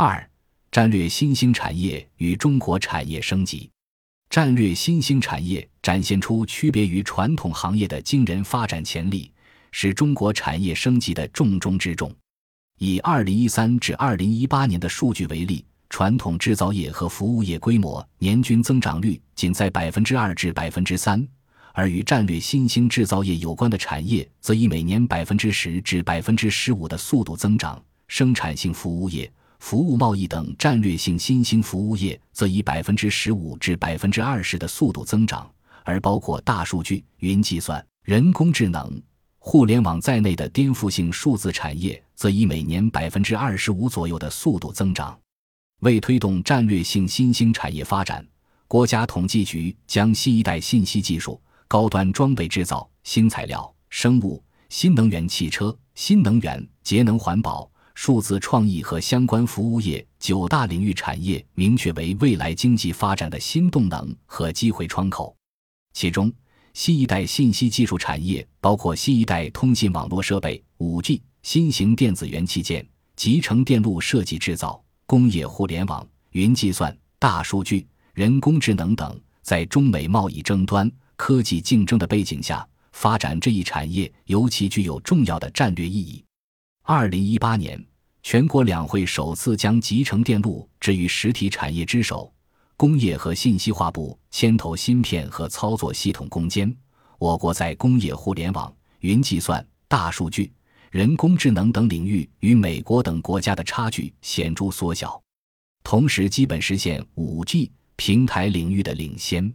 二、战略新兴产业与中国产业升级。战略新兴产业展现出区别于传统行业的惊人发展潜力，是中国产业升级的重中之重。以二零一三至二零一八年的数据为例，传统制造业和服务业规模年均增长率仅在百分之二至百分之三，而与战略新兴制造业有关的产业则以每年百分之十至百分之十五的速度增长。生产性服务业、服务贸易等战略性新兴服务业则以百分之十五至百分之二十的速度增长，而包括大数据、云计算、人工智能。互联网在内的颠覆性数字产业，则以每年百分之二十五左右的速度增长。为推动战略性新兴产业发展，国家统计局将新一代信息技术、高端装备制造、新材料、生物、新能源汽车、新能源、节能环保、数字创意和相关服务业九大领域产业明确为未来经济发展的新动能和机会窗口，其中。新一代信息技术产业包括新一代通信网络设备、五 G、新型电子元器件、集成电路设计制造、工业互联网、云计算、大数据、人工智能等。在中美贸易争端、科技竞争的背景下，发展这一产业尤其具有重要的战略意义。二零一八年，全国两会首次将集成电路置于实体产业之首。工业和信息化部牵头芯片和操作系统攻坚，我国在工业互联网、云计算、大数据、人工智能等领域与美国等国家的差距显著缩小，同时基本实现五 G 平台领域的领先。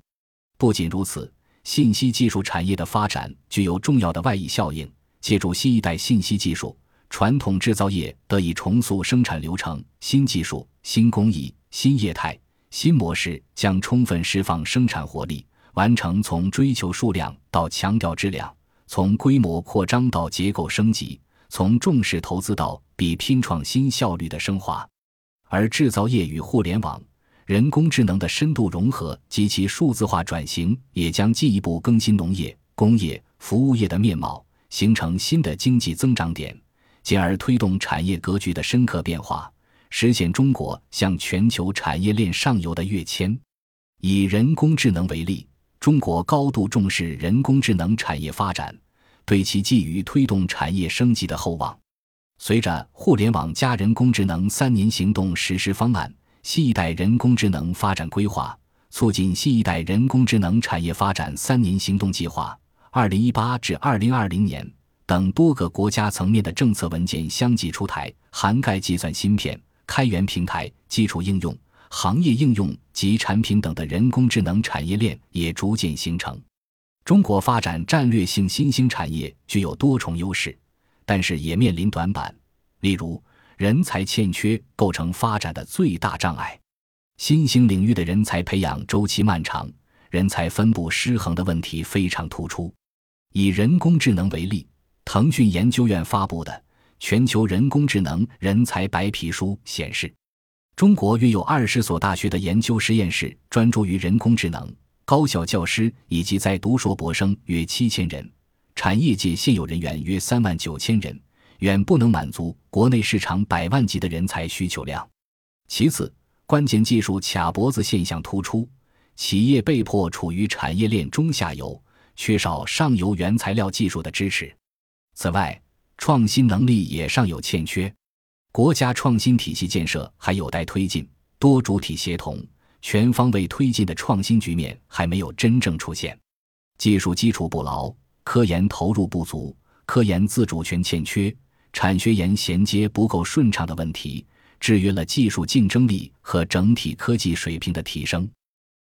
不仅如此，信息技术产业的发展具有重要的外溢效应。借助新一代信息技术，传统制造业得以重塑生产流程，新技术、新工艺、新业态。新模式将充分释放生产活力，完成从追求数量到强调质量，从规模扩张到结构升级，从重视投资到比拼创新效率的升华。而制造业与互联网、人工智能的深度融合及其数字化转型，也将进一步更新农业、工业、服务业的面貌，形成新的经济增长点，进而推动产业格局的深刻变化。实现中国向全球产业链上游的跃迁。以人工智能为例，中国高度重视人工智能产业发展，对其寄予推动产业升级的厚望。随着《互联网加人工智能三年行动实施方案》、新一代人工智能发展规划、促进新一代人工智能产业发展三年行动计划（二零一八至二零二零年）等多个国家层面的政策文件相继出台，涵盖计算芯片。开源平台、基础应用、行业应用及产品等的人工智能产业链也逐渐形成。中国发展战略性新兴产业具有多重优势，但是也面临短板。例如，人才欠缺构成发展的最大障碍。新兴领域的人才培养周期漫长，人才分布失衡的问题非常突出。以人工智能为例，腾讯研究院发布的。全球人工智能人才白皮书显示，中国约有二十所大学的研究实验室专注于人工智能，高校教师以及在读硕博生约七千人，产业界现有人员约三万九千人，远不能满足国内市场百万级的人才需求量。其次，关键技术卡脖子现象突出，企业被迫处于产业链中下游，缺少上游原材料技术的支持。此外，创新能力也尚有欠缺，国家创新体系建设还有待推进，多主体协同、全方位推进的创新局面还没有真正出现。技术基础不牢，科研投入不足，科研自主权欠缺，产学研衔接不够顺畅的问题，制约了技术竞争力和整体科技水平的提升。